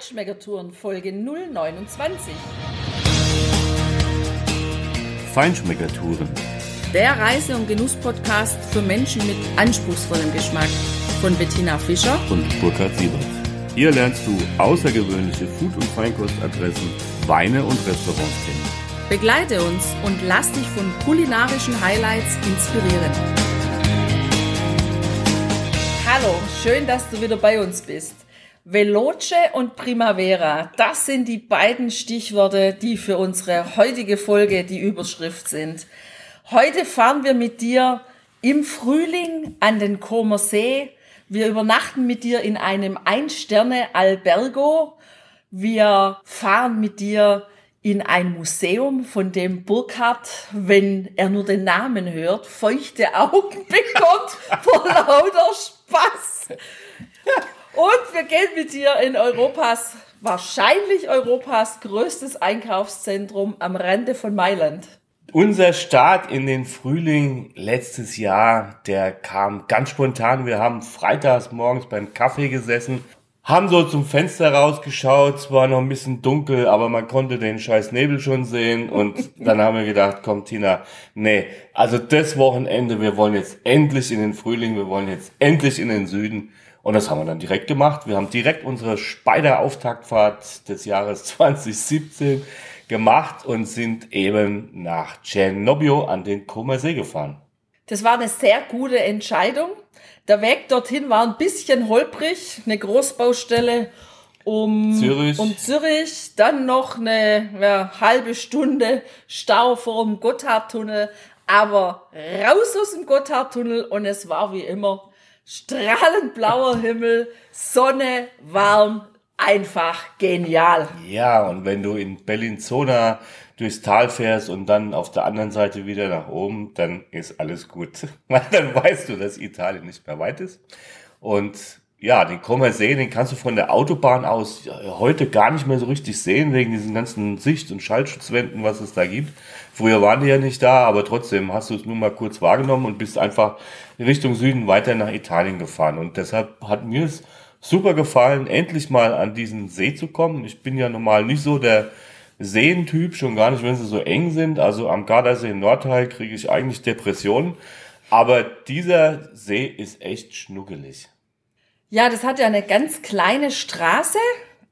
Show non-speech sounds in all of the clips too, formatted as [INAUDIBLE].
Feinschmeckertouren Folge 029. Feinschmeckertouren. Der Reise- und Genuss-Podcast für Menschen mit anspruchsvollem Geschmack von Bettina Fischer und Burkhard Siebert. Hier lernst du außergewöhnliche Food- und Feinkostadressen, Weine und Restaurants kennen. Begleite uns und lass dich von kulinarischen Highlights inspirieren. Hallo, schön, dass du wieder bei uns bist. Veloce und Primavera, das sind die beiden Stichworte, die für unsere heutige Folge die Überschrift sind. Heute fahren wir mit dir im Frühling an den Comer See. Wir übernachten mit dir in einem Ein-Sterne-Albergo. Wir fahren mit dir in ein Museum, von dem Burkhardt, wenn er nur den Namen hört, feuchte Augen [LAUGHS] bekommt vor lauter Spaß. Und wir gehen mit dir in Europas, wahrscheinlich Europas größtes Einkaufszentrum am Rande von Mailand. Unser Start in den Frühling letztes Jahr, der kam ganz spontan. Wir haben freitags morgens beim Kaffee gesessen, haben so zum Fenster rausgeschaut, es war noch ein bisschen dunkel, aber man konnte den scheiß Nebel schon sehen und [LAUGHS] dann haben wir gedacht, komm Tina, nee, also das Wochenende, wir wollen jetzt endlich in den Frühling, wir wollen jetzt endlich in den Süden und das haben wir dann direkt gemacht. Wir haben direkt unsere Speider-Auftaktfahrt des Jahres [LAUGHS] 2017 gemacht und sind eben nach Cernobbio an den Comer See gefahren. Das war eine sehr gute Entscheidung. Der Weg dorthin war ein bisschen holprig, eine Großbaustelle um Zürich, um Zürich dann noch eine ja, halbe Stunde Stau vor dem Gotthardtunnel, aber raus aus dem Gotthardtunnel und es war wie immer strahlend blauer Himmel, Sonne, warm, einfach genial. Ja, und wenn du in Bellinzona durchs Tal fährst und dann auf der anderen Seite wieder nach oben, dann ist alles gut. [LAUGHS] dann weißt du, dass Italien nicht mehr weit ist. Und ja, den Kommer See, den kannst du von der Autobahn aus heute gar nicht mehr so richtig sehen, wegen diesen ganzen Sicht- und Schallschutzwänden, was es da gibt. Früher waren die ja nicht da, aber trotzdem hast du es nur mal kurz wahrgenommen und bist einfach Richtung Süden weiter nach Italien gefahren. Und deshalb hat mir es super gefallen, endlich mal an diesen See zu kommen. Ich bin ja normal nicht so der Seentyp, schon gar nicht, wenn sie so eng sind. Also am Gardasee im Nordteil kriege ich eigentlich Depressionen. Aber dieser See ist echt schnuckelig. Ja, das hat ja eine ganz kleine Straße.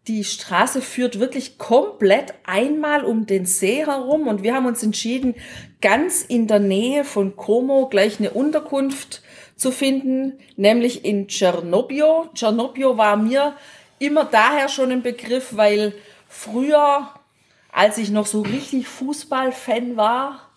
Die Straße führt wirklich komplett einmal um den See herum und wir haben uns entschieden, ganz in der Nähe von Como gleich eine Unterkunft zu finden, nämlich in Cernobbio. Cernobbio war mir immer daher schon ein Begriff, weil früher, als ich noch so richtig Fußballfan war,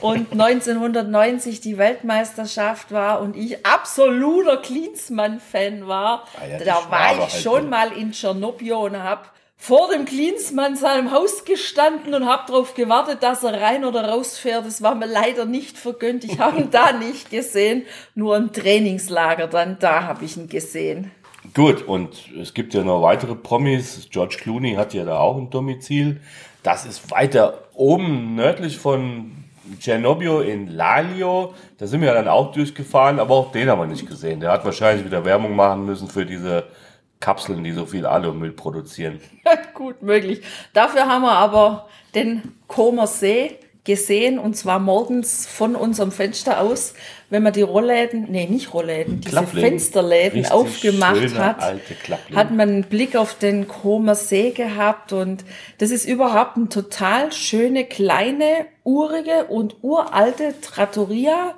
und 1990 die Weltmeisterschaft war und ich absoluter Klinsmann-Fan war, Ah ja, da war ich halt, schon mal in Tschernobyl und habe vor dem Klinsmann seinem Haus gestanden und habe darauf gewartet, dass er rein oder rausfährt. Das war mir leider nicht vergönnt. Ich habe ihn da [LAUGHS] nicht gesehen, nur im Trainingslager dann, da habe ich ihn gesehen. Gut, und es gibt ja noch weitere Promis. George Clooney hat ja da auch ein Domizil. Das ist weiter oben nördlich von Cernobbio in Lalio. Da sind wir dann auch durchgefahren, aber auch den haben wir nicht gesehen. Der hat wahrscheinlich wieder Werbung machen müssen für diese Kapseln, die so viel Alumüll produzieren. [LAUGHS] Gut möglich. Dafür haben wir aber den Comer See gesehen und zwar morgens von unserem Fenster aus, wenn man die Rollläden, nee, nicht Rollläden, diese. Fensterläden Richtig aufgemacht hat, hat man einen Blick auf den Comer See gehabt und das ist überhaupt eine total schöne, kleine, urige und uralte Trattoria,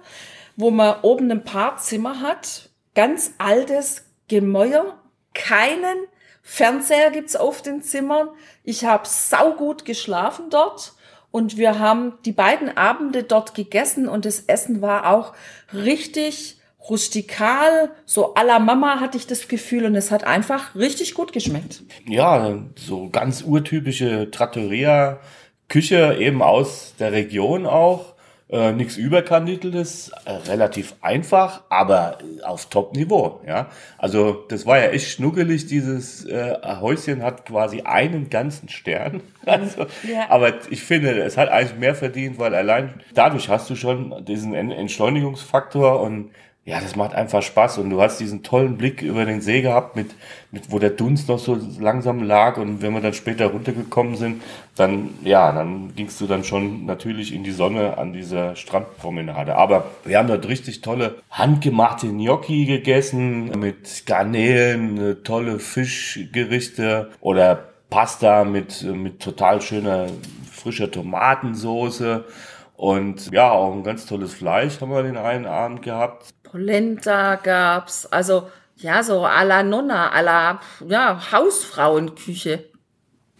wo man oben ein paar Zimmer hat, ganz altes Gemäuer, keinen Fernseher gibt's auf den Zimmern. Ich habe saugut geschlafen dort und wir haben die beiden Abende dort gegessen und das Essen war auch richtig rustikal, so à la Mama hatte ich das Gefühl und es hat einfach richtig gut geschmeckt. Ja, so ganz urtypische Trattoria, Küche eben aus der Region auch. Äh, nichts Überkandideltes, äh, relativ einfach, aber auf Top-Niveau. Ja? Also das war ja echt schnuckelig, dieses äh, Häuschen hat quasi einen ganzen Stern. [LAUGHS] Also, Ja. Aber ich finde, es hat eigentlich mehr verdient, weil allein dadurch hast du schon diesen En- Entschleunigungsfaktor und ja, das macht einfach Spaß und du hast diesen tollen Blick über den See gehabt, mit, mit wo der Dunst noch so langsam lag und wenn wir dann später runtergekommen sind, dann, ja, dann gingst du dann schon natürlich in die Sonne an dieser Strandpromenade. Aber wir haben dort richtig tolle handgemachte Gnocchi gegessen mit Garnelen, tolle Fischgerichte oder Pasta mit, mit total schöner frischer Tomatensoße. Und ja, auch ein ganz tolles Fleisch haben wir den einen Abend gehabt. Polenta gab's, also ja, so à la Nonna, à la ja, Hausfrauenküche.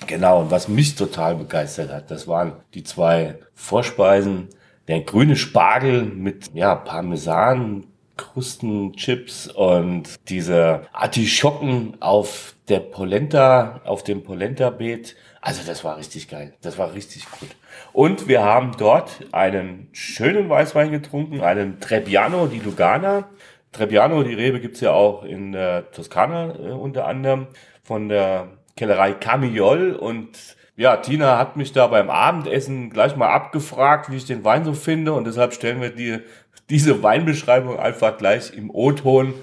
Genau, und was mich total begeistert hat, das waren die zwei Vorspeisen. Der grüne Spargel mit ja, Parmesan, Krusten, Chips und diese Artischocken auf der Polenta, auf dem Polenta-Beet. Also das war richtig geil. Das war richtig gut. Und wir haben dort einen schönen Weißwein getrunken, einen Trebbiano di Lugana. Trebbiano, die Rebe gibt's ja auch in der Toskana äh, unter anderem von der Kellerei Camiol. Und ja, Tina hat mich da beim Abendessen gleich mal abgefragt, wie ich den Wein so finde. Und deshalb stellen wir dir diese Weinbeschreibung einfach gleich im O-Ton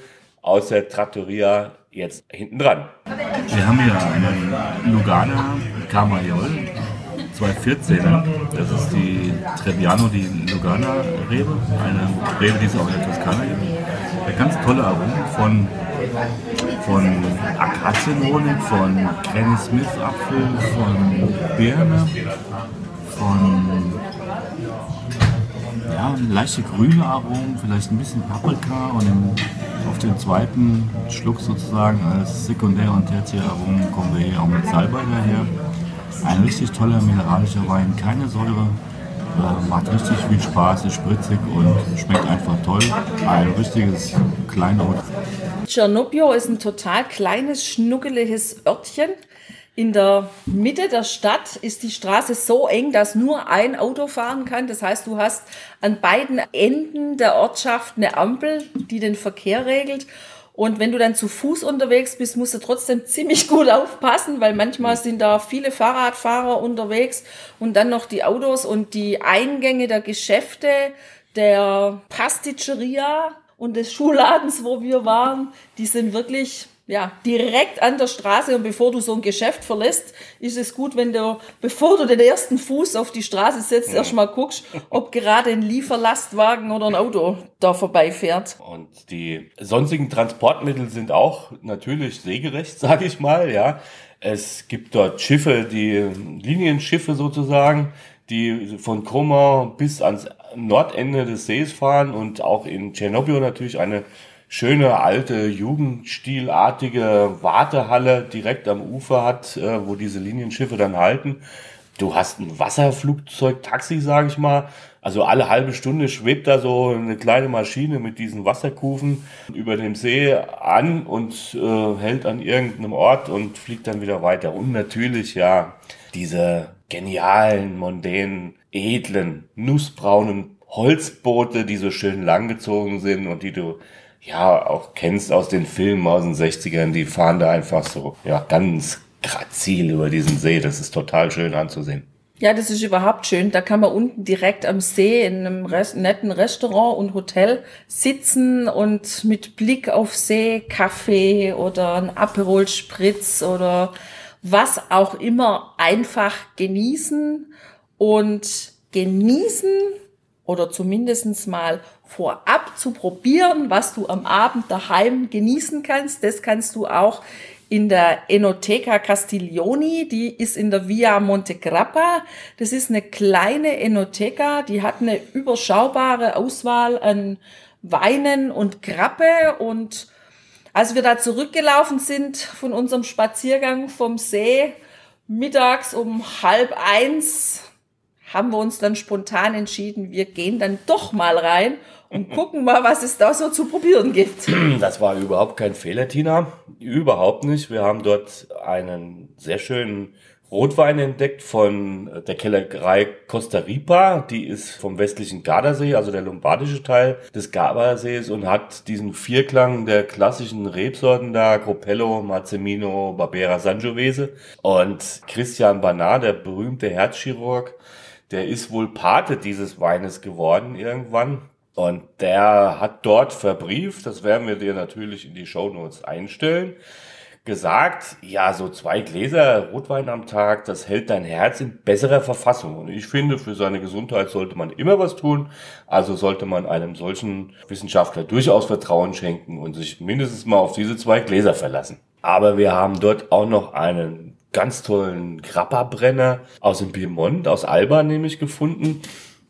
aus der Trattoria jetzt hinten dran. Wir haben hier einen Lugana Camiol 214er. Das ist die Trebbiano di Lugana Rebe, eine Rebe, die es auch in der Toskana gibt. Eine ganz tolle Aromen von, von Akazienhonig, von Granny Smith Apfel, von Birne, von ja, leichte grüne Aromen, vielleicht ein bisschen Paprika und im, auf den zweiten Schluck sozusagen als Sekundär- und Tertiäraromen kommen wir hier auch mit Salbei daher. Ein richtig toller mineralischer Wein, keine Säure, äh, macht richtig viel Spaß, ist spritzig und schmeckt einfach toll. Ein richtiges Kleinod. Tschernobio ist ein total kleines, schnuckeliges Örtchen. In der Mitte der Stadt ist die Straße so eng, dass nur ein Auto fahren kann. Das heißt, du hast an beiden Enden der Ortschaft eine Ampel, die den Verkehr regelt. Und wenn du dann zu Fuß unterwegs bist, musst du trotzdem ziemlich [LAUGHS] gut aufpassen, weil manchmal sind da viele Fahrradfahrer unterwegs und dann noch die Autos und die Eingänge der Geschäfte, der Pasticceria und des Schuhladens, wo wir waren, die sind wirklich ja, direkt an der Straße und bevor du so ein Geschäft verlässt, ist es gut, wenn du, bevor du den ersten Fuß auf die Straße setzt, ja. erstmal guckst, ob gerade ein Lieferlastwagen oder ein Auto da vorbeifährt. Und die sonstigen Transportmittel sind auch natürlich seegerecht, [LAUGHS] sage ich mal, ja. Es gibt dort Schiffe, die Linienschiffe sozusagen, die von Krummer bis ans Nordende des Sees fahren und auch in Tschernobyl natürlich eine schöne alte Jugendstilartige Wartehalle direkt am Ufer hat, äh, wo diese Linienschiffe dann halten. Du hast ein Wasserflugzeug, Taxi, sage ich mal. Also alle halbe Stunde schwebt da so eine kleine Maschine mit diesen Wasserkufen über dem See an und äh, hält an irgendeinem Ort und fliegt dann wieder weiter. Und natürlich, ja, diese genialen, mondänen, edlen, nussbraunen Holzboote, die so schön langgezogen sind und die du ja auch kennst aus den Filmen aus den 60ern, die fahren da einfach so, ja, ganz grazil über diesen See. Das ist total schön anzusehen. Ja, das ist überhaupt schön. Da kann man unten direkt am See in einem Rest, netten Restaurant und Hotel sitzen und mit Blick auf See Kaffee oder ein Aperol Spritz oder was auch immer einfach genießen und genießen oder zumindestens mal vorab zu probieren, was du am Abend daheim genießen kannst. Das kannst du auch in der Enoteca Castiglioni, die ist in der Via Montegrappa. Das ist eine kleine Enoteca, die hat eine überschaubare Auswahl an Weinen und Grappe und als wir da zurückgelaufen sind von unserem Spaziergang vom See, mittags um halb eins, haben wir uns dann spontan entschieden, wir gehen dann doch mal rein und [LAUGHS] gucken mal, was es da so zu probieren gibt. Das war überhaupt kein Fehler, Tina. Überhaupt nicht. Wir haben dort einen sehr schönen Rotwein entdeckt von der Kellerei Costa Ripa. Die ist vom westlichen Gardasee, also der lombardische Teil des Gardasees und hat diesen Vierklang der klassischen Rebsorten da, Gropello, Marzemino, Barbera, Sangiovese. Und Christian Banat, der berühmte Herzchirurg, der ist wohl Pate dieses Weines geworden irgendwann Und der hat dort verbrieft, das werden wir dir natürlich in die Shownotes einstellen, gesagt, ja, so zwei Gläser Rotwein am Tag, das hält dein Herz in besserer Verfassung. Und ich finde, für seine Gesundheit sollte man immer was tun. Also sollte man einem solchen Wissenschaftler durchaus Vertrauen schenken und sich mindestens mal auf diese zwei Gläser verlassen. Aber wir haben dort auch noch einen ganz tollen Grappa-Brenner aus dem Piemont, aus Alba nämlich gefunden.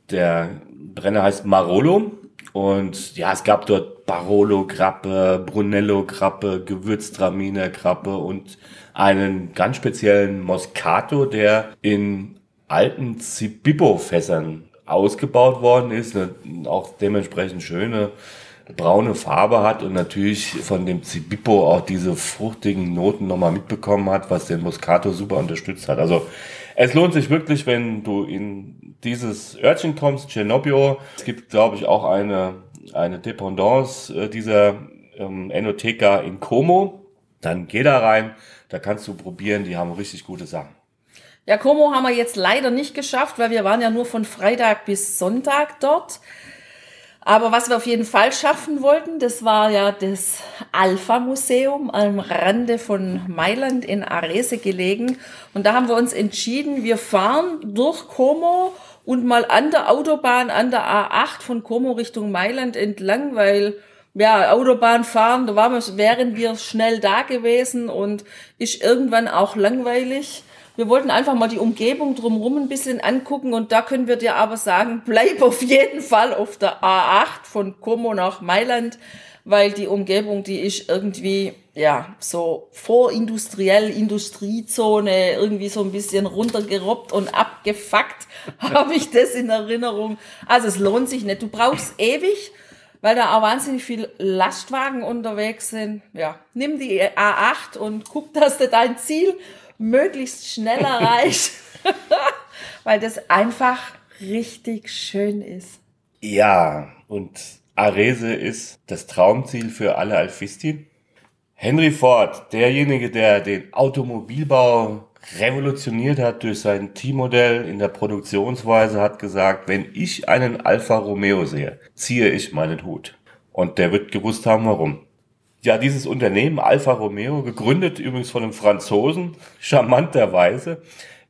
Der Brenner heißt Marolo und ja, es gab dort Barolo-Grappe, Brunello-Grappe, Gewürztraminer Grappe und einen ganz speziellen Moscato, der in alten Zibibbo-Fässern ausgebaut worden ist, auch dementsprechend schöne braune Farbe hat und natürlich von dem Zibippo auch diese fruchtigen Noten nochmal mitbekommen hat, was den Moscato super unterstützt hat. Also es lohnt sich wirklich, wenn du in dieses Örtchen kommst, Cernobio. Es gibt, glaube ich, auch eine, eine Dependance äh, dieser ähm, Enoteca in Como. Dann geh da rein, da kannst du probieren, die haben richtig gute Sachen. Ja, Como haben wir jetzt leider nicht geschafft, weil wir waren ja nur von Freitag bis Sonntag dort. Aber was wir auf jeden Fall schaffen wollten, das war ja das Alpha-Museum am Rande von Mailand in Arese gelegen. Und da haben wir uns entschieden, wir fahren durch Como und mal an der Autobahn, an der A8 von Como Richtung Mailand entlang, weil ja, Autobahn fahren, da waren wir, wären wir schnell da gewesen und ist irgendwann auch langweilig. Wir wollten einfach mal die Umgebung drumherum ein bisschen angucken und da können wir dir aber sagen, bleib auf jeden Fall auf der A8 von Como nach Mailand, weil die Umgebung, die ist irgendwie, ja, so vorindustriell, Industriezone, irgendwie so ein bisschen runtergerobbt und abgefuckt, [LAUGHS] habe ich das in Erinnerung. Also es lohnt sich nicht. Du brauchst ewig, weil da auch wahnsinnig viel Lastwagen unterwegs sind. Ja, nimm die A8 und guck, dass du dein Ziel möglichst schnell erreicht, [LAUGHS] [LAUGHS] weil das einfach richtig schön ist. Ja, und Arese ist das Traumziel für alle Alfistien. Henry Ford, derjenige, der den Automobilbau revolutioniert hat durch sein T-Modell in der Produktionsweise, hat gesagt, wenn ich einen Alfa Romeo sehe, ziehe ich meinen Hut. Und der wird gewusst haben, warum. Ja, dieses Unternehmen Alfa Romeo, gegründet übrigens von einem Franzosen, charmanterweise,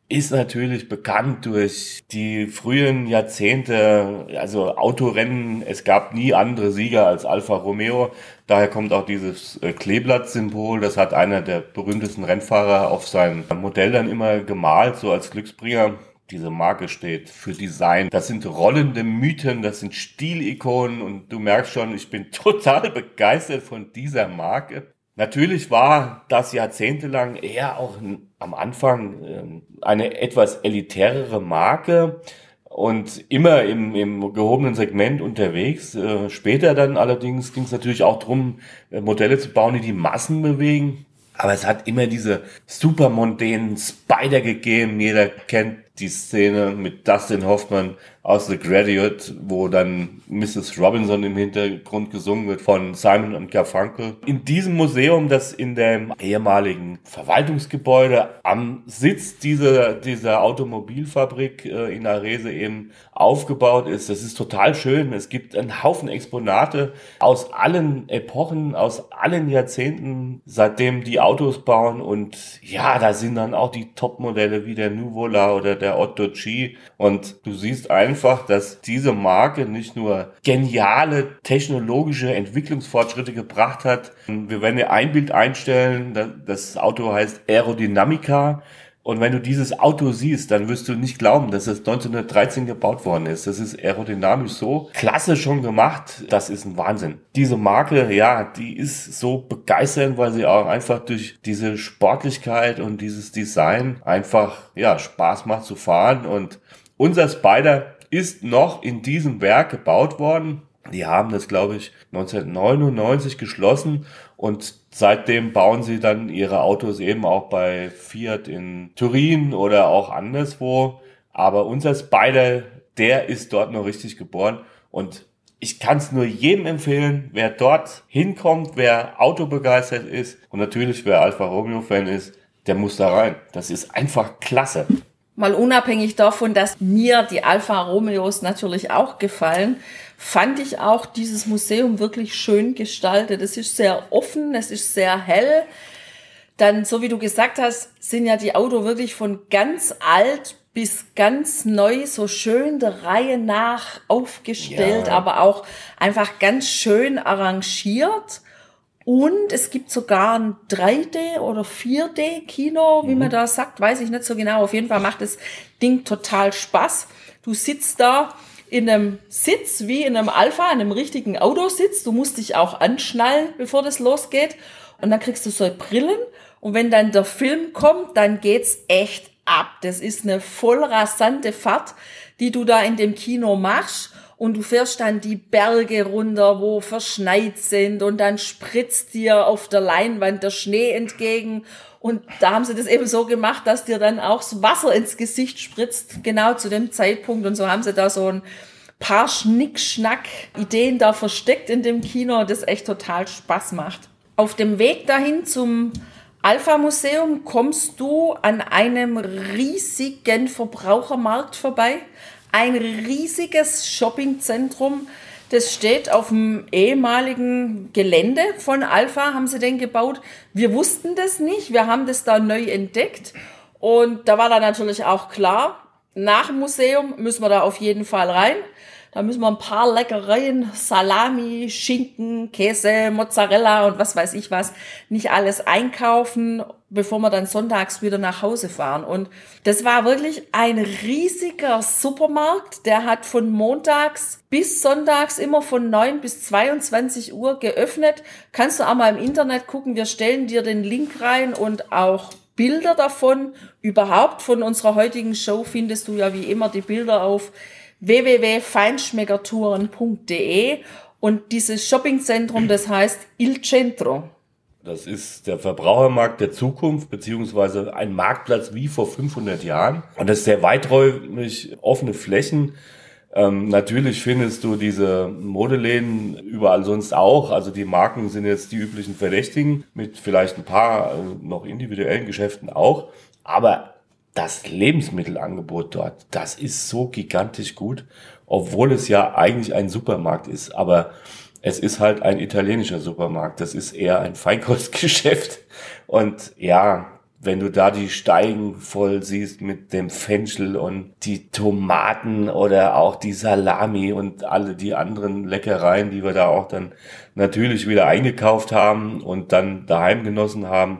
ist natürlich bekannt durch die frühen Jahrzehnte, also Autorennen. Es gab nie andere Sieger als Alfa Romeo. Daher kommt auch dieses äh, Kleeblatt-Symbol. Das hat einer der berühmtesten Rennfahrer auf seinem Modell dann immer gemalt, so als Glücksbringer diese Marke steht für Design. Das sind rollende Mythen, das sind Stilikonen und du merkst schon, ich bin [LAUGHS] total begeistert von dieser Marke. Natürlich war das jahrzehntelang eher auch am Anfang ähm, eine etwas elitärere Marke und immer im, im gehobenen Segment unterwegs. Äh, später dann allerdings ging es natürlich auch darum, äh, Modelle zu bauen, die die Massen bewegen. Aber es hat immer diese supermondänen Spider gegeben. Jeder kennt die Szene mit Dustin Hoffman aus The Graduate, wo dann Mrs. Robinson im Hintergrund gesungen wird von Simon und Garfunkel. In diesem Museum, das in dem ehemaligen Verwaltungsgebäude am Sitz dieser, dieser Automobilfabrik äh, in Arese eben aufgebaut ist, das ist total schön. Es gibt einen Haufen Exponate aus allen Epochen, aus allen Jahrzehnten, seitdem die Autos bauen und ja, da sind dann auch die Topmodelle wie der Nuvola oder der Otto G und du siehst einfach, einfach, dass diese Marke nicht nur geniale technologische Entwicklungsfortschritte gebracht hat. Wir werden dir ein Bild einstellen, das Auto heißt Aerodynamica. Und wenn du dieses Auto siehst, dann wirst du nicht glauben, dass es 1913 gebaut worden ist. Das ist aerodynamisch so klasse schon gemacht. Das ist ein Wahnsinn. Diese Marke, ja, die ist so begeisternd, weil sie auch einfach durch diese Sportlichkeit und dieses Design einfach, ja, Spaß macht zu fahren. Und unser Spider ist noch in diesem Werk gebaut worden. Die haben das, glaube ich, 1999 geschlossen und seitdem bauen sie dann ihre Autos eben auch bei Fiat in Turin oder auch anderswo. Aber unser Spider, der ist dort noch richtig geboren und ich kann es nur jedem empfehlen, wer dort hinkommt, wer autobegeistert ist und natürlich wer Alfa Romeo Fan ist, der muss da rein. Das ist einfach klasse. Mal unabhängig davon, dass mir die Alfa Romeos natürlich auch gefallen, fand ich auch dieses Museum wirklich schön gestaltet. Es ist sehr offen, es ist sehr hell. Dann, so wie du gesagt hast, sind ja die Autos wirklich von ganz alt bis ganz neu, so schön der Reihe nach aufgestellt, ja. aber auch einfach ganz schön arrangiert. Und es gibt sogar ein 3D- oder 4D-Kino, wie mhm. man da sagt, weiß ich nicht so genau. Auf jeden Fall macht das Ding total Spaß. Du sitzt da in einem Sitz wie in einem Alpha, in einem richtigen Autositz. Du musst dich auch anschnallen, bevor das losgeht. Und dann kriegst du so Brillen. Und wenn dann der Film kommt, dann geht's echt ab. Das ist eine voll rasante Fahrt, die du da in dem Kino machst und du fährst dann die Berge runter, wo verschneit sind und dann spritzt dir auf der Leinwand der Schnee entgegen und da haben sie das eben so gemacht, dass dir dann auch das Wasser ins Gesicht spritzt, genau zu dem Zeitpunkt und so haben sie da so ein paar Schnickschnack-Ideen da versteckt in dem Kino, das echt total Spaß macht. Auf dem Weg dahin zum Alpha Museum kommst du an einem riesigen Verbrauchermarkt vorbei ein riesiges Shoppingzentrum. Das steht auf dem ehemaligen Gelände von Alpha, haben sie den gebaut. Wir wussten das nicht, wir haben das da neu entdeckt. Und da war dann natürlich auch klar, nach dem Museum müssen wir da auf jeden Fall rein. Da müssen wir ein paar Leckereien, Salami, Schinken, Käse, Mozzarella und was weiß ich was, nicht alles einkaufen, bevor wir dann sonntags wieder nach Hause fahren. Und das war wirklich ein riesiger Supermarkt. Der hat von montags bis sonntags immer von 9 bis 22 Uhr geöffnet. Kannst du auch mal im Internet gucken. Wir stellen dir den Link rein und auch Bilder davon. Überhaupt von unserer heutigen Show findest du ja wie immer die Bilder auf www.feinschmeckertouren.de und dieses Shoppingzentrum, das heißt Il Centro. Das ist der Verbrauchermarkt der Zukunft, beziehungsweise ein Marktplatz wie vor 500 Jahren. Und das ist sehr weiträumig, offene Flächen. Ähm, natürlich findest du diese Modeläden überall sonst auch. Also die Marken sind jetzt die üblichen Verdächtigen mit vielleicht ein paar äh, noch individuellen Geschäften auch. Aber das Lebensmittelangebot dort, das ist so gigantisch gut, obwohl es ja eigentlich ein Supermarkt ist. Aber es ist halt ein italienischer Supermarkt. Das ist eher ein Feinkostgeschäft. Und ja, wenn du da die Steigen voll siehst mit dem Fenchel und die Tomaten oder auch die Salami und alle die anderen Leckereien, die wir da auch dann natürlich wieder eingekauft haben und dann daheim genossen haben,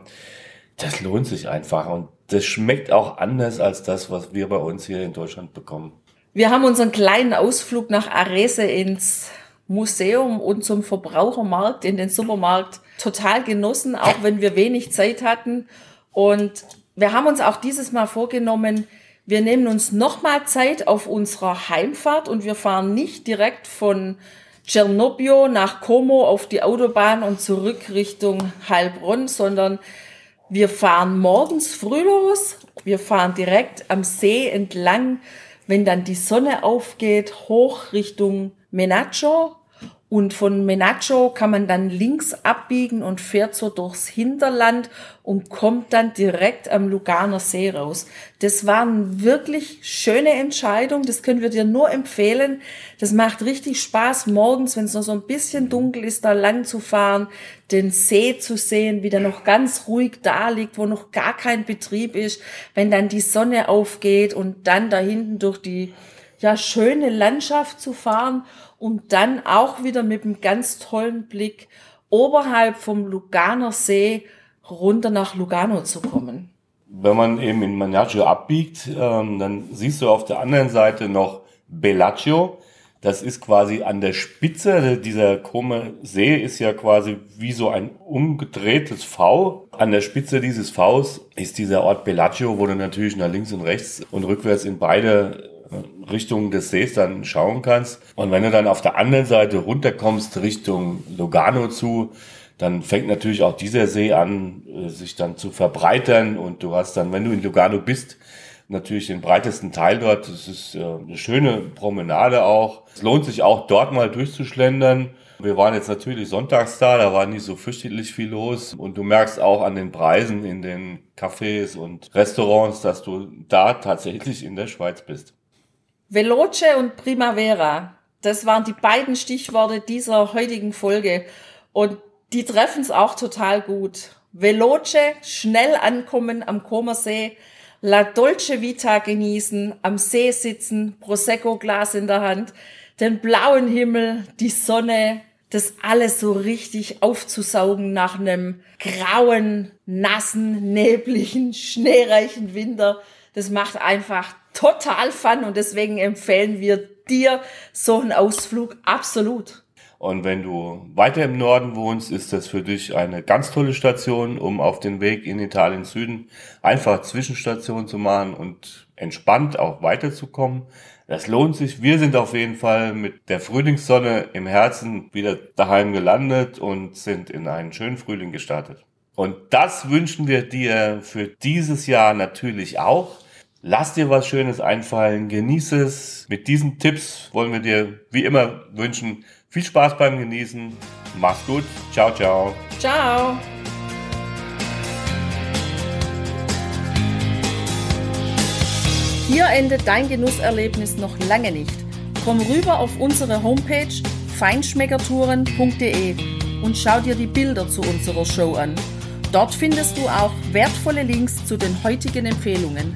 das lohnt sich einfach. Und das schmeckt auch anders als das, was wir bei uns hier in Deutschland bekommen. Wir haben unseren kleinen Ausflug nach Arese ins Museum und zum Verbrauchermarkt in den Supermarkt total genossen, auch wenn wir wenig Zeit hatten. Und wir haben uns auch dieses Mal vorgenommen, wir nehmen uns nochmal Zeit auf unserer Heimfahrt und wir fahren nicht direkt von Czernobio nach Como auf die Autobahn und zurück Richtung Heilbronn, sondern wir fahren morgens früh los. Wir fahren direkt am See entlang, wenn dann die Sonne aufgeht, hoch Richtung Menaccio. Und von Menaccio kann man dann links abbiegen und fährt so durchs Hinterland und kommt dann direkt am Luganer See raus. Das war eine wirklich schöne Entscheidung. Das können wir dir nur empfehlen. Das macht richtig Spaß, morgens, wenn es noch so ein bisschen dunkel ist, da lang zu fahren, den See zu sehen, wie der noch ganz ruhig da liegt, wo noch gar kein Betrieb ist, wenn dann die Sonne aufgeht und dann da hinten durch die ja, schöne Landschaft zu fahren und dann auch wieder mit einem ganz tollen Blick oberhalb vom Luganer See runter nach Lugano zu kommen. Wenn man eben in Manaccio abbiegt, ähm, dann siehst du auf der anderen Seite noch Bellaccio. Das ist quasi an der Spitze dieser Como See ist ja quasi wie so ein umgedrehtes V. An der Spitze dieses Vs ist dieser Ort Bellaccio, wo du natürlich nach links und rechts und rückwärts in beide Richtung des Sees dann schauen kannst. Und wenn du dann auf der anderen Seite runterkommst Richtung Lugano zu, dann fängt natürlich auch dieser See an, äh, sich dann zu verbreitern. Und du hast dann, wenn du in Lugano bist, natürlich den breitesten Teil dort. Es ist äh, eine schöne Promenade auch. Es lohnt sich auch dort mal durchzuschlendern. Wir waren jetzt natürlich sonntags da, da war nicht so fürchterlich viel los. Und du merkst auch an den Preisen in den Cafés und Restaurants, dass du da tatsächlich in der Schweiz bist. Veloce und Primavera, das waren die beiden Stichworte dieser heutigen Folge. Und die treffen es auch total gut. Veloce, schnell ankommen am Comersee, La Dolce Vita genießen, am See sitzen, Prosecco-Glas in der Hand, den blauen Himmel, die Sonne, das alles so richtig aufzusaugen nach einem grauen, nassen, nebligen, schneereichen Winter. Das macht einfach total Fun und deswegen empfehlen wir dir so einen Ausflug absolut. Und wenn du weiter im Norden wohnst, ist das für dich eine ganz tolle Station, um auf den Weg in Italien Süden einfach Zwischenstationen zu machen und entspannt auch weiterzukommen. Das lohnt sich. Wir sind auf jeden Fall mit der Frühlingssonne im Herzen wieder daheim gelandet und sind in einen schönen Frühling gestartet. Und das wünschen wir dir für dieses Jahr natürlich auch. Lass dir was Schönes einfallen, genieße es. Mit diesen Tipps wollen wir dir wie immer wünschen, viel Spaß beim Genießen. Mach's gut. Ciao, ciao. Ciao. Hier endet dein Genusserlebnis noch lange nicht. Komm rüber auf unsere Homepage feinschmeckertouren.de und schau dir die Bilder zu unserer Show an. Dort findest du auch wertvolle Links zu den heutigen Empfehlungen.